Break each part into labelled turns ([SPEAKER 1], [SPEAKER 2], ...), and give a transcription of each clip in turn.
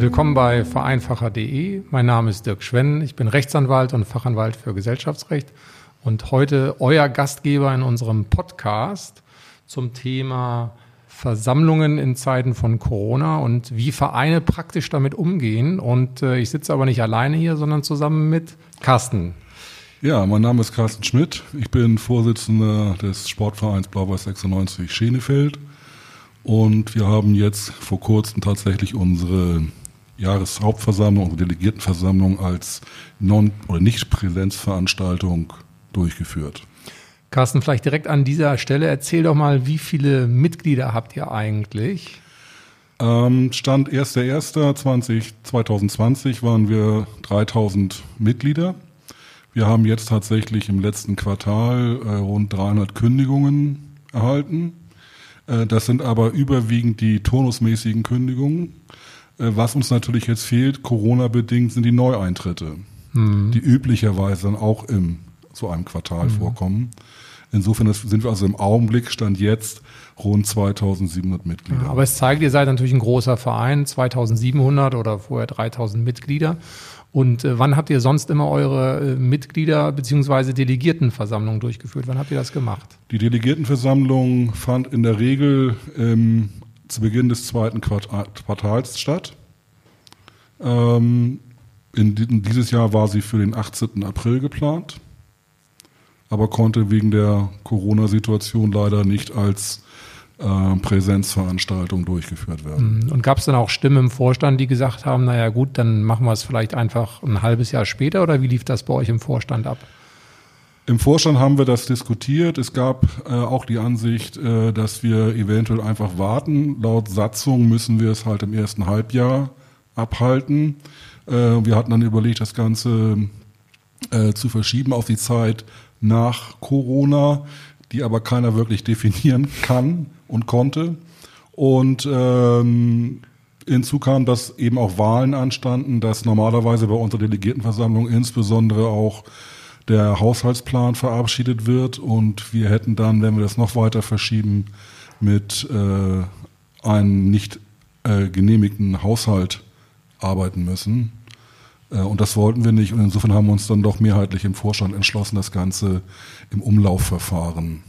[SPEAKER 1] Willkommen bei vereinfacher.de. Mein Name ist Dirk Schwenn. Ich bin Rechtsanwalt und Fachanwalt für Gesellschaftsrecht und heute euer Gastgeber in unserem Podcast zum Thema Versammlungen in Zeiten von Corona und wie Vereine praktisch damit umgehen. Und äh, ich sitze aber nicht alleine hier, sondern zusammen mit Carsten.
[SPEAKER 2] Ja, mein Name ist Carsten Schmidt. Ich bin Vorsitzender des Sportvereins Blau-Weiß 96 Schenefeld. Und wir haben jetzt vor kurzem tatsächlich unsere Jahreshauptversammlung, unsere Delegiertenversammlung als Non- oder Nicht-Präsenzveranstaltung durchgeführt.
[SPEAKER 1] Carsten, vielleicht direkt an dieser Stelle, erzähl doch mal, wie viele Mitglieder habt ihr eigentlich?
[SPEAKER 2] Ähm, Stand 1.1.2020 waren wir 3000 Mitglieder. Wir haben jetzt tatsächlich im letzten Quartal äh, rund 300 Kündigungen erhalten. Äh, das sind aber überwiegend die turnusmäßigen Kündigungen. Äh, was uns natürlich jetzt fehlt, Corona-bedingt, sind die Neueintritte, mhm. die üblicherweise dann auch im zu einem Quartal mhm. vorkommen. Insofern sind wir also im Augenblick, stand jetzt, rund 2700 Mitglieder.
[SPEAKER 1] Ja, aber es zeigt, ihr seid natürlich ein großer Verein, 2700 oder vorher 3000 Mitglieder. Und äh, wann habt ihr sonst immer eure äh, Mitglieder bzw. Delegiertenversammlung durchgeführt? Wann habt ihr das gemacht?
[SPEAKER 2] Die Delegiertenversammlung fand in der Regel ähm, zu Beginn des zweiten Quartals statt. Ähm, in, in dieses Jahr war sie für den 18. April geplant aber konnte wegen der Corona-Situation leider nicht als äh, Präsenzveranstaltung durchgeführt werden.
[SPEAKER 1] Mhm. Und gab es dann auch Stimmen im Vorstand, die gesagt haben, naja gut, dann machen wir es vielleicht einfach ein halbes Jahr später oder wie lief das bei euch im Vorstand ab?
[SPEAKER 2] Im Vorstand haben wir das diskutiert. Es gab äh, auch die Ansicht, äh, dass wir eventuell einfach warten. Laut Satzung müssen wir es halt im ersten Halbjahr abhalten. Äh, wir hatten dann überlegt, das Ganze äh, zu verschieben auf die Zeit nach Corona, die aber keiner wirklich definieren kann und konnte. Und ähm, hinzu kam, dass eben auch Wahlen anstanden, dass normalerweise bei unserer Delegiertenversammlung insbesondere auch der Haushaltsplan verabschiedet wird und wir hätten dann, wenn wir das noch weiter verschieben, mit äh, einem nicht äh, genehmigten Haushalt arbeiten müssen. Äh, und das wollten wir nicht. Und insofern haben wir uns dann doch mehrheitlich im Vorstand entschlossen, das Ganze im Umlaufverfahren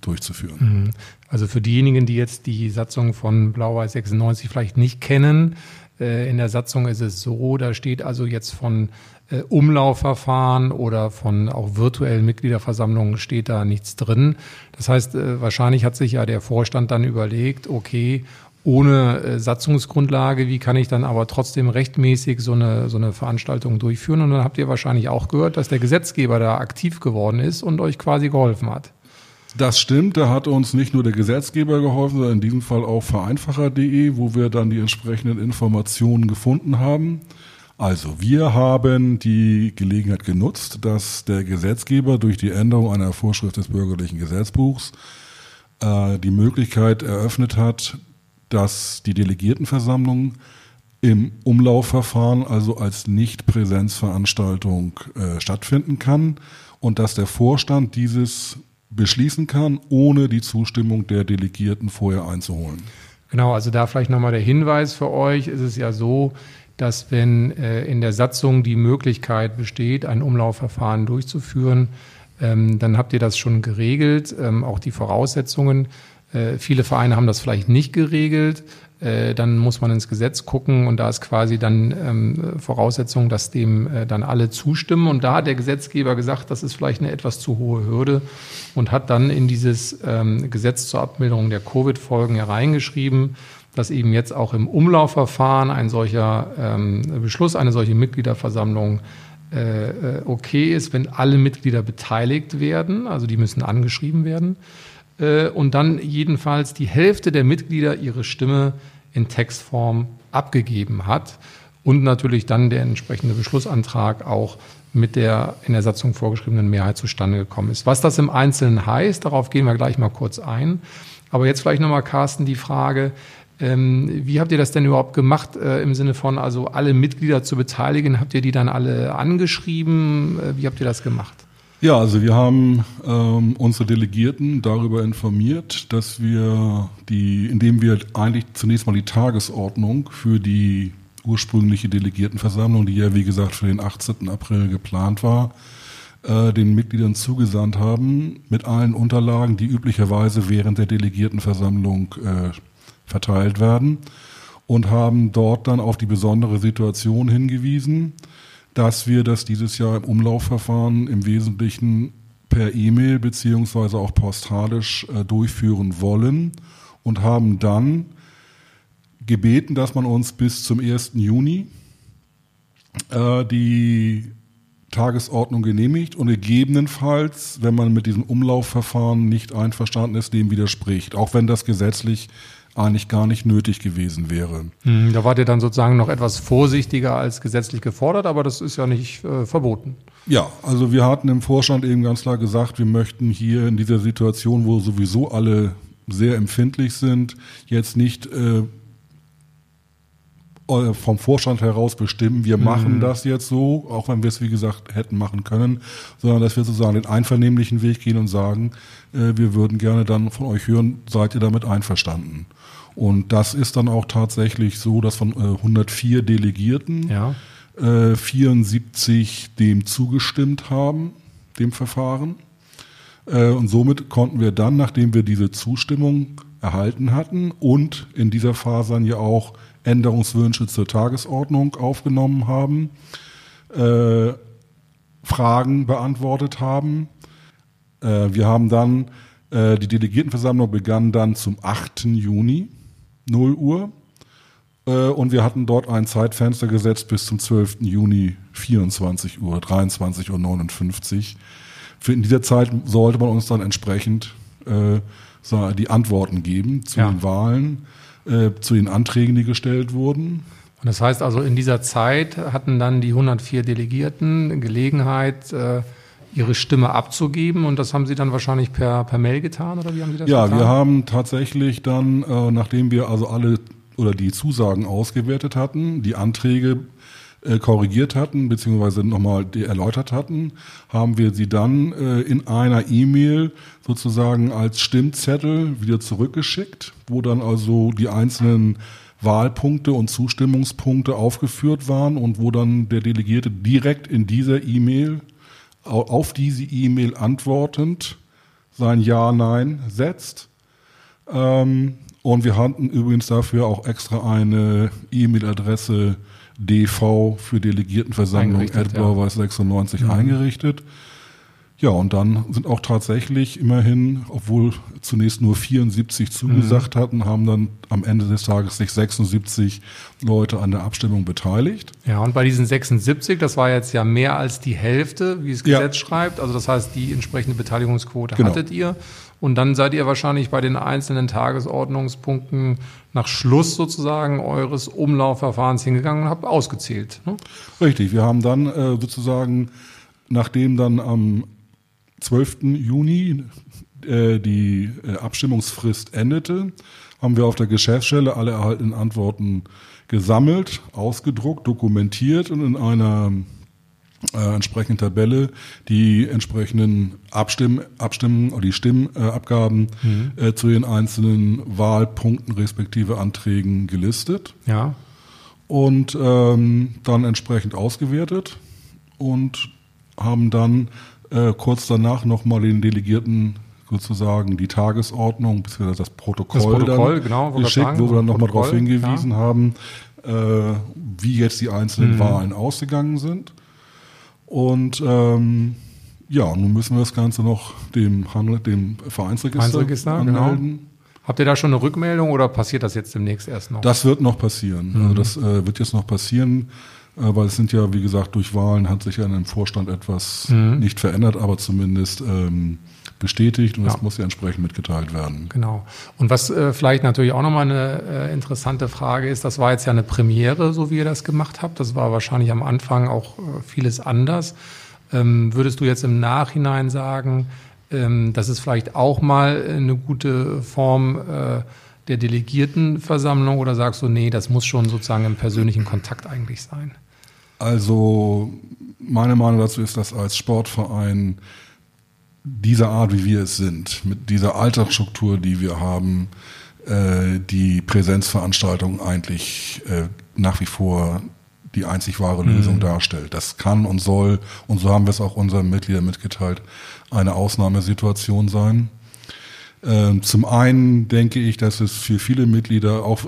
[SPEAKER 2] durchzuführen. Mhm.
[SPEAKER 1] Also für diejenigen, die jetzt die Satzung von Blau-Weiß 96 vielleicht nicht kennen, äh, in der Satzung ist es so, da steht also jetzt von äh, Umlaufverfahren oder von auch virtuellen Mitgliederversammlungen steht da nichts drin. Das heißt, wahrscheinlich hat sich ja der Vorstand dann überlegt, okay, ohne äh, Satzungsgrundlage, wie kann ich dann aber trotzdem rechtmäßig so eine, so eine Veranstaltung durchführen? Und dann habt ihr wahrscheinlich auch gehört, dass der Gesetzgeber da aktiv geworden ist und euch quasi geholfen hat.
[SPEAKER 2] Das stimmt, da hat uns nicht nur der Gesetzgeber geholfen, sondern in diesem Fall auch vereinfacher.de, wo wir dann die entsprechenden Informationen gefunden haben. Also wir haben die Gelegenheit genutzt, dass der Gesetzgeber durch die Änderung einer Vorschrift des bürgerlichen Gesetzbuchs äh, die Möglichkeit eröffnet hat, dass die Delegiertenversammlung im Umlaufverfahren, also als Nicht-Präsenzveranstaltung äh, stattfinden kann und dass der Vorstand dieses beschließen kann, ohne die Zustimmung der Delegierten vorher einzuholen.
[SPEAKER 1] Genau, also da vielleicht nochmal der Hinweis für euch. ist Es ja so, dass wenn äh, in der Satzung die Möglichkeit besteht, ein Umlaufverfahren durchzuführen, ähm, dann habt ihr das schon geregelt, ähm, auch die Voraussetzungen. Äh, viele Vereine haben das vielleicht nicht geregelt. Äh, dann muss man ins Gesetz gucken und da ist quasi dann ähm, Voraussetzung, dass dem dann alle zustimmen. Und da hat der Gesetzgeber gesagt, das ist vielleicht eine etwas zu hohe Hürde und hat dann in dieses Gesetz zur Abmilderung der Covid-Folgen hereingeschrieben, dass eben jetzt auch im Umlaufverfahren ein solcher ähm, Beschluss, eine solche Mitgliederversammlung äh, äh okay ist, wenn alle Mitglieder beteiligt werden, also die müssen angeschrieben werden. Äh, und dann jedenfalls die Hälfte der Mitglieder ihre Stimme in Textform abgegeben hat und natürlich dann der entsprechende Beschlussantrag auch mit der in der Satzung vorgeschriebenen Mehrheit zustande gekommen ist. Was das im Einzelnen heißt, darauf gehen wir gleich mal kurz ein. Aber jetzt vielleicht nochmal, Carsten, die Frage, wie habt ihr das denn überhaupt gemacht äh, im Sinne von, also alle Mitglieder zu beteiligen? Habt ihr die dann alle angeschrieben? Äh, wie habt ihr das gemacht?
[SPEAKER 2] Ja, also wir haben ähm, unsere Delegierten darüber informiert, dass wir die, indem wir eigentlich zunächst mal die Tagesordnung für die ursprüngliche Delegiertenversammlung, die ja wie gesagt für den 18. April geplant war, äh, den Mitgliedern zugesandt haben mit allen Unterlagen, die üblicherweise während der Delegiertenversammlung äh, verteilt werden und haben dort dann auf die besondere Situation hingewiesen, dass wir das dieses Jahr im Umlaufverfahren im Wesentlichen per E-Mail beziehungsweise auch postalisch äh, durchführen wollen und haben dann gebeten, dass man uns bis zum 1. Juni äh, die Tagesordnung genehmigt und gegebenenfalls, wenn man mit diesem Umlaufverfahren nicht einverstanden ist, dem widerspricht, auch wenn das gesetzlich eigentlich gar nicht nötig gewesen wäre.
[SPEAKER 1] Hm, da wart ihr dann sozusagen noch etwas vorsichtiger als gesetzlich gefordert, aber das ist ja nicht äh, verboten.
[SPEAKER 2] Ja, also wir hatten im Vorstand eben ganz klar gesagt, wir möchten hier in dieser Situation, wo sowieso alle sehr empfindlich sind, jetzt nicht äh, vom Vorstand heraus bestimmen, wir machen mhm. das jetzt so, auch wenn wir es wie gesagt hätten machen können, sondern dass wir sozusagen den einvernehmlichen Weg gehen und sagen, äh, wir würden gerne dann von euch hören, seid ihr damit einverstanden? Und das ist dann auch tatsächlich so, dass von äh, 104 Delegierten ja. äh, 74 dem zugestimmt haben, dem Verfahren. Äh, und somit konnten wir dann, nachdem wir diese Zustimmung erhalten hatten und in dieser Phase dann ja auch Änderungswünsche zur Tagesordnung aufgenommen haben, äh, Fragen beantwortet haben. Äh, wir haben dann, äh, die Delegiertenversammlung begann dann zum 8. Juni, 0 Uhr. Äh, und wir hatten dort ein Zeitfenster gesetzt bis zum 12. Juni, 24 Uhr, 23 Uhr 59. Für in dieser Zeit sollte man uns dann entsprechend äh, die Antworten geben zu ja. den Wahlen äh, zu den Anträgen, die gestellt wurden.
[SPEAKER 1] Und das heißt also, in dieser Zeit hatten dann die 104 Delegierten Gelegenheit, äh, ihre Stimme abzugeben und das haben Sie dann wahrscheinlich per, per Mail getan oder wie haben Sie das
[SPEAKER 2] ja,
[SPEAKER 1] getan?
[SPEAKER 2] Ja, wir haben tatsächlich dann, äh, nachdem wir also alle oder die Zusagen ausgewertet hatten, die Anträge äh, korrigiert hatten, beziehungsweise nochmal erläutert hatten, haben wir sie dann äh, in einer E-Mail sozusagen als Stimmzettel wieder zurückgeschickt, wo dann also die einzelnen Wahlpunkte und Zustimmungspunkte aufgeführt waren und wo dann der Delegierte direkt in dieser E-Mail auf diese E-Mail antwortend sein Ja, Nein setzt. Ähm, und wir hatten übrigens dafür auch extra eine E-Mail-Adresse DV für Delegiertenversammlung Edbauer ja. 96 mhm. eingerichtet. Ja, und dann sind auch tatsächlich immerhin, obwohl zunächst nur 74 zugesagt mhm. hatten, haben dann am Ende des Tages sich 76 Leute an der Abstimmung beteiligt.
[SPEAKER 1] Ja, und bei diesen 76, das war jetzt ja mehr als die Hälfte, wie es Gesetz ja. schreibt. Also das heißt, die entsprechende Beteiligungsquote genau. hattet ihr. Und dann seid ihr wahrscheinlich bei den einzelnen Tagesordnungspunkten nach Schluss sozusagen eures Umlaufverfahrens hingegangen und habt ausgezählt. Ne?
[SPEAKER 2] Richtig, wir haben dann äh, sozusagen, nachdem dann am 12. Juni äh, die äh, Abstimmungsfrist endete, haben wir auf der Geschäftsstelle alle erhaltenen Antworten gesammelt, ausgedruckt, dokumentiert und in einer äh, entsprechenden Tabelle die entsprechenden Abstimmen, Abstimmen oder die Stimmabgaben mhm. äh, zu den einzelnen Wahlpunkten respektive Anträgen gelistet.
[SPEAKER 1] Ja.
[SPEAKER 2] Und ähm, dann entsprechend ausgewertet und haben dann äh, kurz danach nochmal den Delegierten sozusagen die Tagesordnung bzw. das Protokoll, das Protokoll genau, geschickt, sagen, wo wir dann nochmal darauf hingewiesen ja. haben, äh, wie jetzt die einzelnen mhm. Wahlen ausgegangen sind. Und ähm, ja, nun müssen wir das Ganze noch dem, Handel, dem Vereinsregister, Vereinsregister anmelden. Genau.
[SPEAKER 1] Habt ihr da schon eine Rückmeldung oder passiert das jetzt demnächst erst noch?
[SPEAKER 2] Das wird noch passieren. Mhm. Also das äh, wird jetzt noch passieren, äh, weil es sind ja, wie gesagt, durch Wahlen hat sich ja in dem Vorstand etwas mhm. nicht verändert, aber zumindest ähm, bestätigt und ja. das muss ja entsprechend mitgeteilt werden.
[SPEAKER 1] Genau. Und was äh, vielleicht natürlich auch nochmal eine äh, interessante Frage ist, das war jetzt ja eine Premiere, so wie ihr das gemacht habt. Das war wahrscheinlich am Anfang auch äh, vieles anders. Ähm, würdest du jetzt im Nachhinein sagen, ähm, das ist vielleicht auch mal eine gute Form äh, der Delegiertenversammlung oder sagst du, nee, das muss schon sozusagen im persönlichen Kontakt eigentlich sein?
[SPEAKER 2] Also meine Meinung dazu ist, dass als Sportverein dieser Art, wie wir es sind, mit dieser Alltagsstruktur, die wir haben, äh, die Präsenzveranstaltung eigentlich äh, nach wie vor die einzig wahre Lösung mhm. darstellt. Das kann und soll, und so haben wir es auch unseren Mitgliedern mitgeteilt, eine Ausnahmesituation sein. Ähm, zum einen denke ich, dass es für viele Mitglieder auch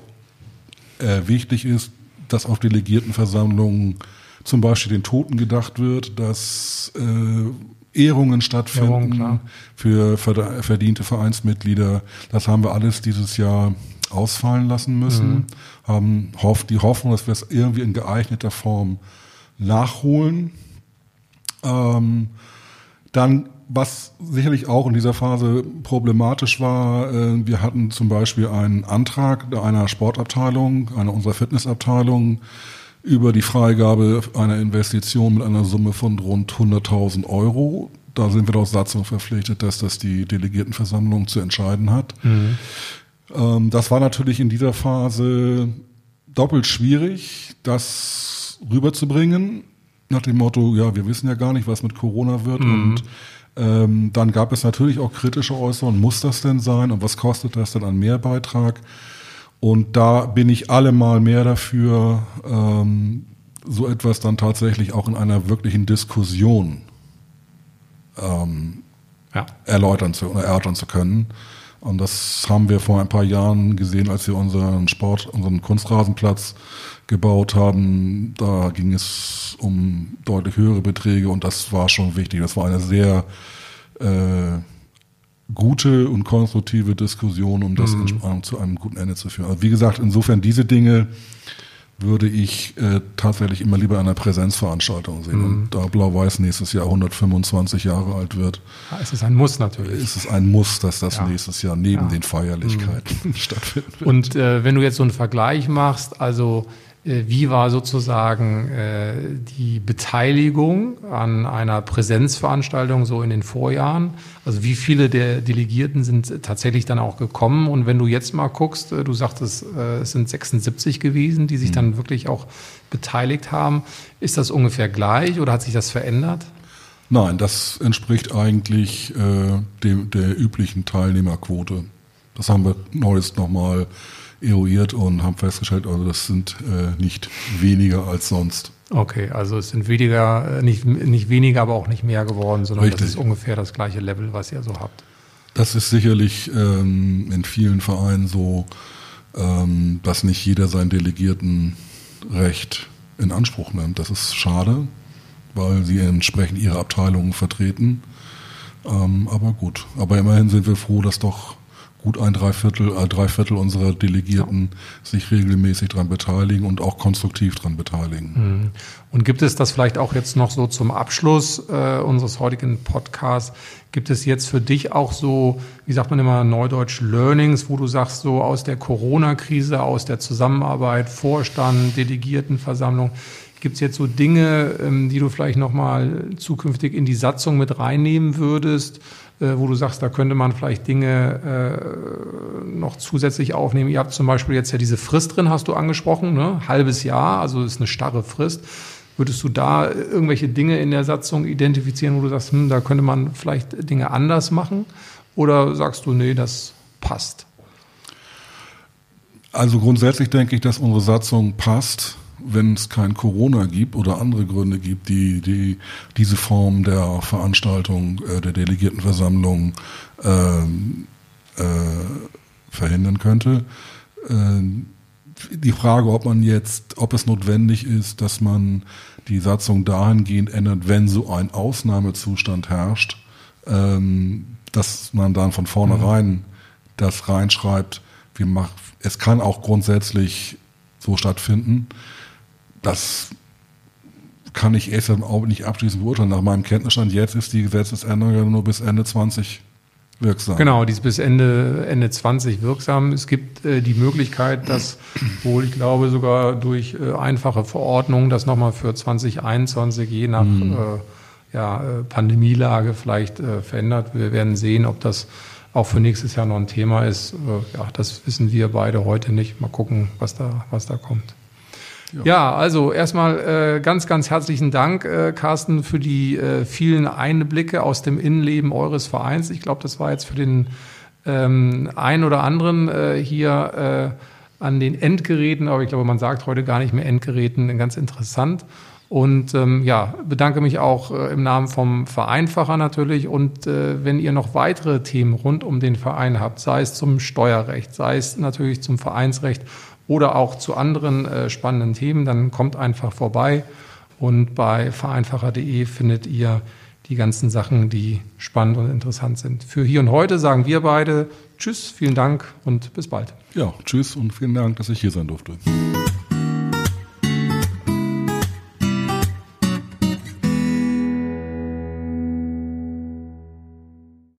[SPEAKER 2] äh, wichtig ist, dass auf Delegiertenversammlungen zum Beispiel den Toten gedacht wird, dass äh, Ehrungen stattfinden Ehrung, für verdiente Vereinsmitglieder. Das haben wir alles dieses Jahr ausfallen lassen müssen, mhm. haben die Hoffnung, dass wir es irgendwie in geeigneter Form nachholen. Ähm, dann, was sicherlich auch in dieser Phase problematisch war, äh, wir hatten zum Beispiel einen Antrag einer Sportabteilung, einer unserer Fitnessabteilung, über die Freigabe einer Investition mit einer Summe von rund 100.000 Euro. Da sind wir aus Satzung verpflichtet, dass das die Delegiertenversammlung zu entscheiden hat. Mhm. Ähm, das war natürlich in dieser Phase doppelt schwierig, das rüberzubringen, nach dem Motto, ja, wir wissen ja gar nicht, was mit Corona wird mhm. und ähm, dann gab es natürlich auch kritische Äußerungen, muss das denn sein und was kostet das denn an Mehrbeitrag? Und da bin ich allemal mehr dafür, ähm, so etwas dann tatsächlich auch in einer wirklichen Diskussion ähm, ja. erläutern zu, erörtern zu können. Und das haben wir vor ein paar Jahren gesehen, als wir unseren Sport, unseren Kunstrasenplatz gebaut haben. Da ging es um deutlich höhere Beträge und das war schon wichtig. Das war eine sehr äh, gute und konstruktive Diskussion, um das mhm. zu einem guten Ende zu führen. Also wie gesagt, insofern diese Dinge würde ich äh, tatsächlich immer lieber einer Präsenzveranstaltung sehen. Mhm. Und da Blau-Weiß nächstes Jahr 125 Jahre alt wird.
[SPEAKER 1] Ja, es ist ein Muss natürlich.
[SPEAKER 2] Ist es ein Muss, dass das ja. nächstes Jahr neben ja. den Feierlichkeiten mhm. stattfinden wird.
[SPEAKER 1] Und äh, wenn du jetzt so einen Vergleich machst, also wie war sozusagen äh, die Beteiligung an einer Präsenzveranstaltung so in den Vorjahren? Also wie viele der Delegierten sind tatsächlich dann auch gekommen? Und wenn du jetzt mal guckst, äh, du sagtest, es sind 76 gewesen, die sich mhm. dann wirklich auch beteiligt haben. Ist das ungefähr gleich oder hat sich das verändert?
[SPEAKER 2] Nein, das entspricht eigentlich äh, dem, der üblichen Teilnehmerquote. Das haben wir neuest nochmal eruiert und haben festgestellt, also das sind äh, nicht weniger als sonst.
[SPEAKER 1] Okay, also es sind weniger, äh, nicht, nicht weniger, aber auch nicht mehr geworden, sondern Richtig. das ist ungefähr das gleiche Level, was ihr so habt.
[SPEAKER 2] Das ist sicherlich ähm, in vielen Vereinen so, ähm, dass nicht jeder sein Delegiertenrecht in Anspruch nimmt. Das ist schade, weil sie entsprechend ihre Abteilungen vertreten. Ähm, aber gut, aber immerhin sind wir froh, dass doch gut ein Dreiviertel, äh, Dreiviertel unserer Delegierten ja. sich regelmäßig daran beteiligen und auch konstruktiv daran beteiligen.
[SPEAKER 1] Mhm. Und gibt es das vielleicht auch jetzt noch so zum Abschluss äh, unseres heutigen Podcasts? Gibt es jetzt für dich auch so, wie sagt man immer, Neudeutsch Learnings, wo du sagst, so aus der Corona-Krise, aus der Zusammenarbeit, Vorstand, Delegiertenversammlung, Gibt es jetzt so Dinge, ähm, die du vielleicht nochmal zukünftig in die Satzung mit reinnehmen würdest, wo du sagst, da könnte man vielleicht Dinge äh, noch zusätzlich aufnehmen? Ihr habt zum Beispiel jetzt ja diese Frist drin, hast du angesprochen, ne? halbes Jahr, also ist eine starre Frist. Würdest du da irgendwelche Dinge in der Satzung identifizieren, wo du sagst, hm, da könnte man vielleicht Dinge anders machen? Oder sagst du, nee, das passt?
[SPEAKER 2] Also grundsätzlich denke ich, dass unsere Satzung passt wenn es kein Corona gibt oder andere Gründe gibt, die, die diese Form der Veranstaltung äh, der Delegiertenversammlung äh, äh, verhindern könnte. Äh, die Frage, ob man jetzt, ob es notwendig ist, dass man die Satzung dahingehend ändert, wenn so ein Ausnahmezustand herrscht, ähm, dass man dann von vornherein mhm. das reinschreibt, wir machen, es kann auch grundsätzlich so stattfinden das kann ich erst auch nicht abschließend beurteilen. Nach meinem Kenntnisstand jetzt ist die Gesetzesänderung ja nur bis Ende 20 wirksam.
[SPEAKER 1] Genau, die ist bis Ende, Ende 20 wirksam. Es gibt äh, die Möglichkeit, dass wohl, ich glaube, sogar durch äh, einfache Verordnungen das nochmal für 2021 je nach mhm. äh, ja, äh, Pandemielage vielleicht äh, verändert. Wir werden sehen, ob das auch für nächstes Jahr noch ein Thema ist. Äh, ja, das wissen wir beide heute nicht. Mal gucken, was da, was da kommt. Ja, ja also erstmal äh, ganz, ganz herzlichen Dank, äh, Carsten, für die äh, vielen Einblicke aus dem Innenleben eures Vereins. Ich glaube, das war jetzt für den ähm, einen oder anderen äh, hier an den Endgeräten, aber ich glaube, man sagt heute gar nicht mehr Endgeräten, ganz interessant. Und ähm, ja, bedanke mich auch äh, im Namen vom Vereinfacher natürlich. Und äh, wenn ihr noch weitere Themen rund um den Verein habt, sei es zum Steuerrecht, sei es natürlich zum Vereinsrecht oder auch zu anderen äh, spannenden Themen, dann kommt einfach vorbei. Und bei vereinfacher.de findet ihr die ganzen Sachen, die spannend und interessant sind. Für hier und heute sagen wir beide Tschüss, vielen Dank und bis bald.
[SPEAKER 2] Ja, tschüss und vielen Dank, dass ich hier sein durfte.